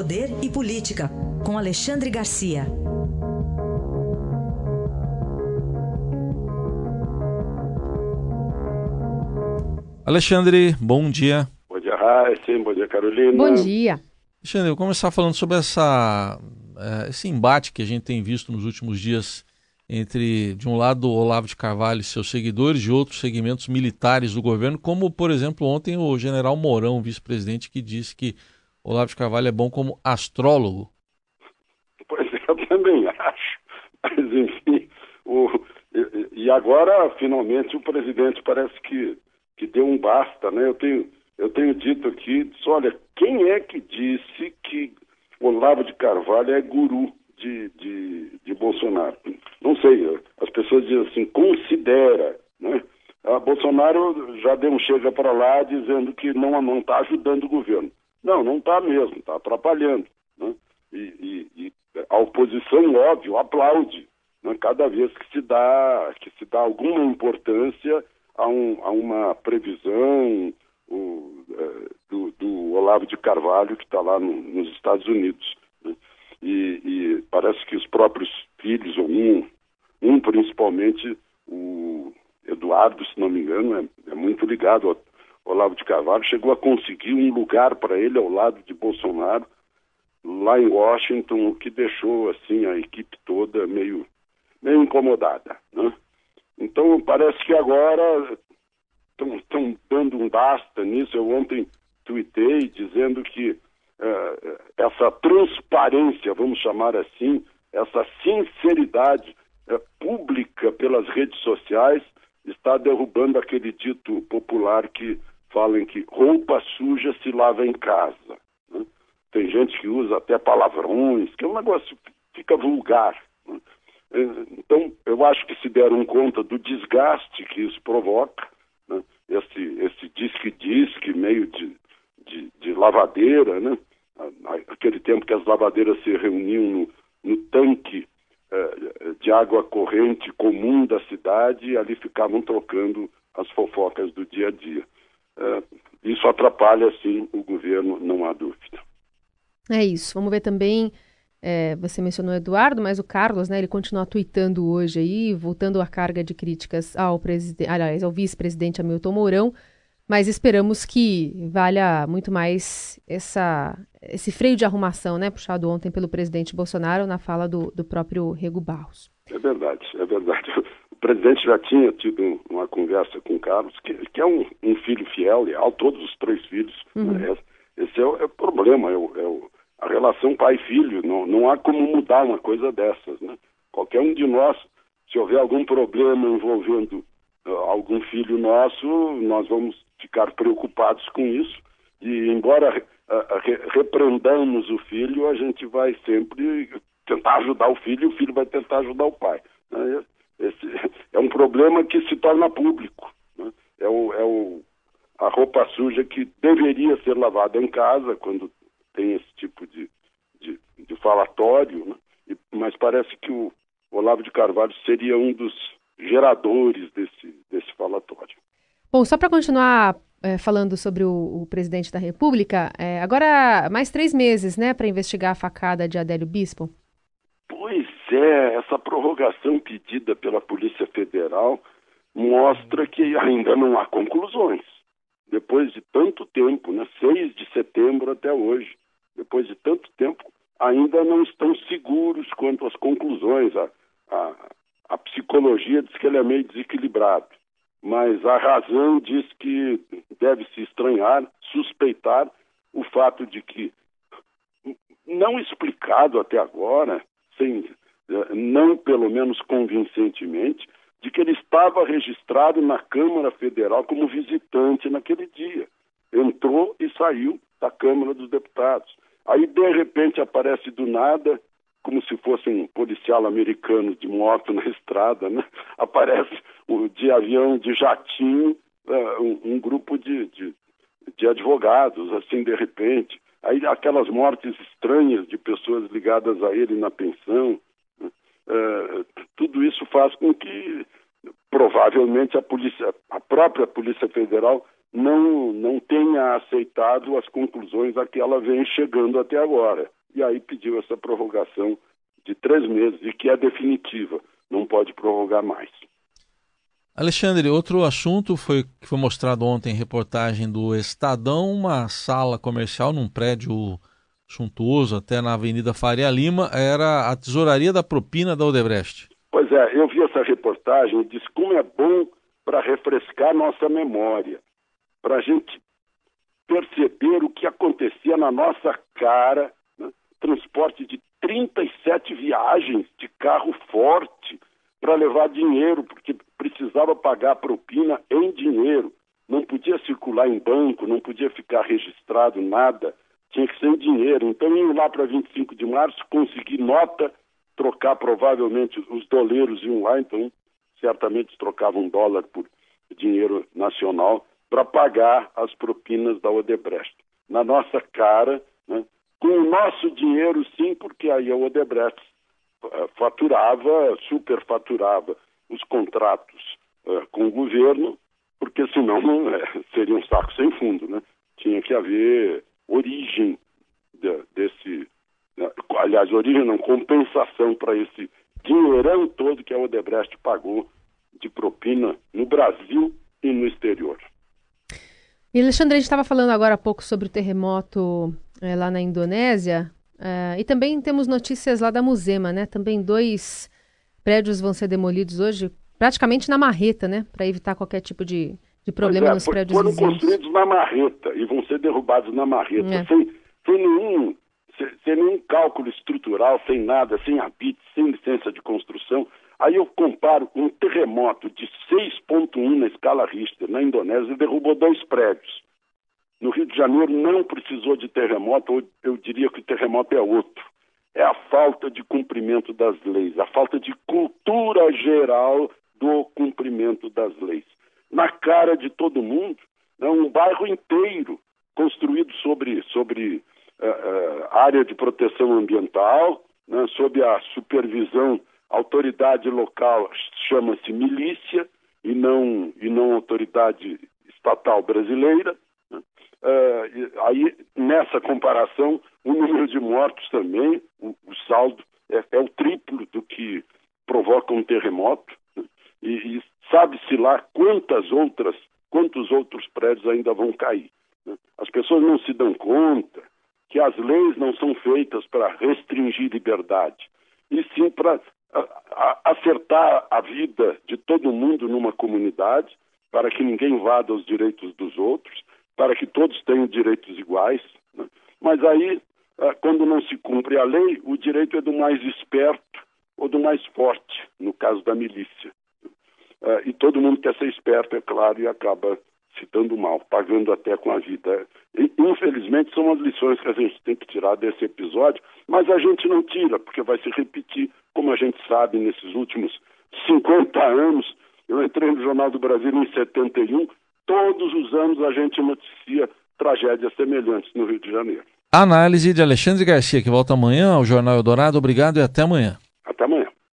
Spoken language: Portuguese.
Poder e Política, com Alexandre Garcia. Alexandre, bom dia. Bom dia, Raíssa. Bom dia, Carolina. Bom dia. Alexandre, eu vou começar falando sobre essa, eh, esse embate que a gente tem visto nos últimos dias entre, de um lado, o Olavo de Carvalho e seus seguidores, de outros segmentos militares do governo, como, por exemplo, ontem o general Mourão, vice-presidente, que disse que Olavo de Carvalho é bom como astrólogo. Pois é, eu também acho. Mas, enfim, o, e, e agora, finalmente, o presidente parece que que deu um basta, né? Eu tenho, eu tenho dito aqui, olha, quem é que disse que Olavo de Carvalho é guru de, de, de Bolsonaro? Não sei, as pessoas dizem assim, considera, né? A Bolsonaro já deu um chega para lá dizendo que não está ajudando o governo. Não, não está mesmo, está atrapalhando. Né? E, e, e, a oposição, óbvio, aplaude né? cada vez que se dá que se dá alguma importância a, um, a uma previsão o, é, do, do, Olavo de Carvalho, que está lá no, nos Estados Unidos. Né? E, e, parece que os próprios filhos, ou um, um principalmente, o Eduardo, se não me engano, é, é muito ligado ao Olavo de Carvalho, chegou a conseguir um lugar para ele ao lado de Bolsonaro, lá em Washington, o que deixou assim a equipe toda meio, meio incomodada. Né? Então, parece que agora estão dando um basta nisso. Eu ontem tuitei dizendo que uh, essa transparência, vamos chamar assim, essa sinceridade uh, pública pelas redes sociais está derrubando aquele dito popular que falam que roupa suja se lava em casa. Né? Tem gente que usa até palavrões, que é um negócio que fica vulgar. Né? Então, eu acho que se deram conta do desgaste que isso provoca, né? esse, esse disque-disque meio de, de, de, lavadeira, né? aquele tempo que as lavadeiras se reuniam no, no tanque eh, de água corrente comum da cidade e ali ficavam trocando as fofocas do dia a dia. Eh, isso atrapalha, sim, o governo, não há dúvida. É isso. Vamos ver também é, você mencionou o Eduardo, mas o Carlos, né, ele continua tweetando hoje aí, voltando a carga de críticas ao presidente, aliás, ao vice-presidente Hamilton Mourão, mas esperamos que valha muito mais essa, esse freio de arrumação, né, puxado ontem pelo presidente Bolsonaro na fala do, do próprio Rego Barros. É verdade, é verdade. O presidente já tinha tido uma conversa com o Carlos, que, que é um, um filho fiel, leal, todos os três filhos. Uhum. Né? Esse é o, é o problema, é o, é o a relação pai-filho. Não, não há como mudar uma coisa dessas. Né? Qualquer um de nós, se houver algum problema envolvendo uh, algum filho nosso, nós vamos ficar preocupados com isso. E, embora uh, re repreendamos o filho, a gente vai sempre tentar ajudar o filho e o filho vai tentar ajudar o pai. Né? Esse é um problema que se torna público. Né? É, o, é o, a roupa suja que deveria ser lavada em casa, quando tem esse tipo de, de, de falatório, né? e, mas parece que o Olavo de Carvalho seria um dos geradores desse, desse falatório. Bom, só para continuar é, falando sobre o, o, presidente da República, é, agora mais três meses, né, para investigar a facada de Adélio Bispo? É, essa prorrogação pedida pela Polícia Federal mostra que ainda não há conclusões. Depois de tanto tempo, né, 6 de setembro até hoje, depois de tanto tempo, ainda não estão seguros quanto às conclusões. A, a, a psicologia diz que ele é meio desequilibrado, mas a razão diz que deve se estranhar, suspeitar o fato de que, não explicado até agora, sem, não pelo menos convincentemente, de que ele estava registrado na Câmara Federal como visitante naquele dia. Entrou e saiu da Câmara dos Deputados. Aí, de repente, aparece do nada, como se fosse um policial americano de moto na estrada, né? aparece de avião, de jatinho, um, um, grupo de, de, de advogados, assim, de repente. Aí, aquelas mortes estranhas de pessoas ligadas a ele na pensão. Né? Uh, tudo isso faz com que provavelmente a polícia, a própria Polícia Federal não, não tenha aceitado as conclusões a que ela vem chegando até agora. E aí pediu essa prorrogação de três meses e que é definitiva, não pode prorrogar mais. Alexandre, outro assunto foi que foi mostrado ontem em reportagem do Estadão, uma sala comercial num prédio suntuoso, até na Avenida Faria Lima, era a tesouraria da propina da Odebrecht. Pois é, eu vi essa reportagem e disse como é bom para refrescar nossa memória, para a gente perceber o que acontecia na nossa cara, né? transporte de 37 viagens de carro forte para levar dinheiro, porque precisava pagar propina em dinheiro. Não podia circular em banco, não podia ficar registrado nada, tinha que ser em dinheiro. Então, indo lá para 25 de março, consegui nota, trocar provavelmente os doleiros iam lá, então certamente trocavam dólar por dinheiro nacional para pagar as propinas da Odebrecht. Na nossa cara, né, com o nosso dinheiro sim, porque aí a Odebrecht uh, faturava, superfaturava os contratos uh, com o governo, porque senão uh, seria um saco sem fundo, né? Tinha que haver origem de, desse? Aliás, origem não, compensação para esse dinheirão todo que a Odebrecht pagou de propina no Brasil e no exterior. E Alexandre, a gente estava falando agora há pouco sobre o terremoto é, lá na Indonésia, é, e também temos notícias lá da Musema, né? Também dois prédios vão ser demolidos hoje, praticamente na marreta, né? Para evitar qualquer tipo de, de problema é, nos prédios foram vizinhos. construídos na marreta e vão ser derrubados na marreta, é. sem, sem nenhum sem, nenhum cálculo estrutural, sem nada, sem habite, sem licença de construção. Aí eu comparo com um terremoto de 6.1 na escala Richter, na Indonésia, derrubou dois prédios. No Rio de Janeiro não precisou de terremoto, eu diria que o terremoto é outro. É a falta de cumprimento das leis, a falta de cultura geral do cumprimento das leis. Na cara de todo mundo, né, um bairro inteiro construído sobre, sobre área de proteção ambiental, né, sob a supervisão autoridade local chama-se milícia e não, e não autoridade estatal brasileira. Né? Uh, aí, nessa comparação, o número de mortos também, o, o saldo é, é, o triplo do que provoca um terremoto. Né? E, e sabe-se lá quantas outras, quantos outros prédios ainda vão cair. Né? As pessoas não se dão conta que as leis não são feitas para restringir liberdade, e sim para acertar a vida de todo mundo numa comunidade, para que ninguém invada os direitos dos outros, para que todos tenham direitos iguais. Né? Mas aí, ah, quando não se cumpre a lei, o direito é do mais esperto ou do mais forte, no caso da milícia. Ah, e todo mundo quer ser esperto, é claro, e acaba se dando mal, pagando até com a vida. E, infelizmente, são as lições que a gente tem que tirar desse episódio, mas a gente não tira, porque vai se repetir, como a gente sabe, nesses últimos 50 anos. Eu entrei no Jornal do Brasil em 71, todos os anos a gente noticia tragédias semelhantes no Rio de Janeiro. Análise de Alexandre Garcia, que volta amanhã ao Jornal Eldorado. Obrigado e até amanhã.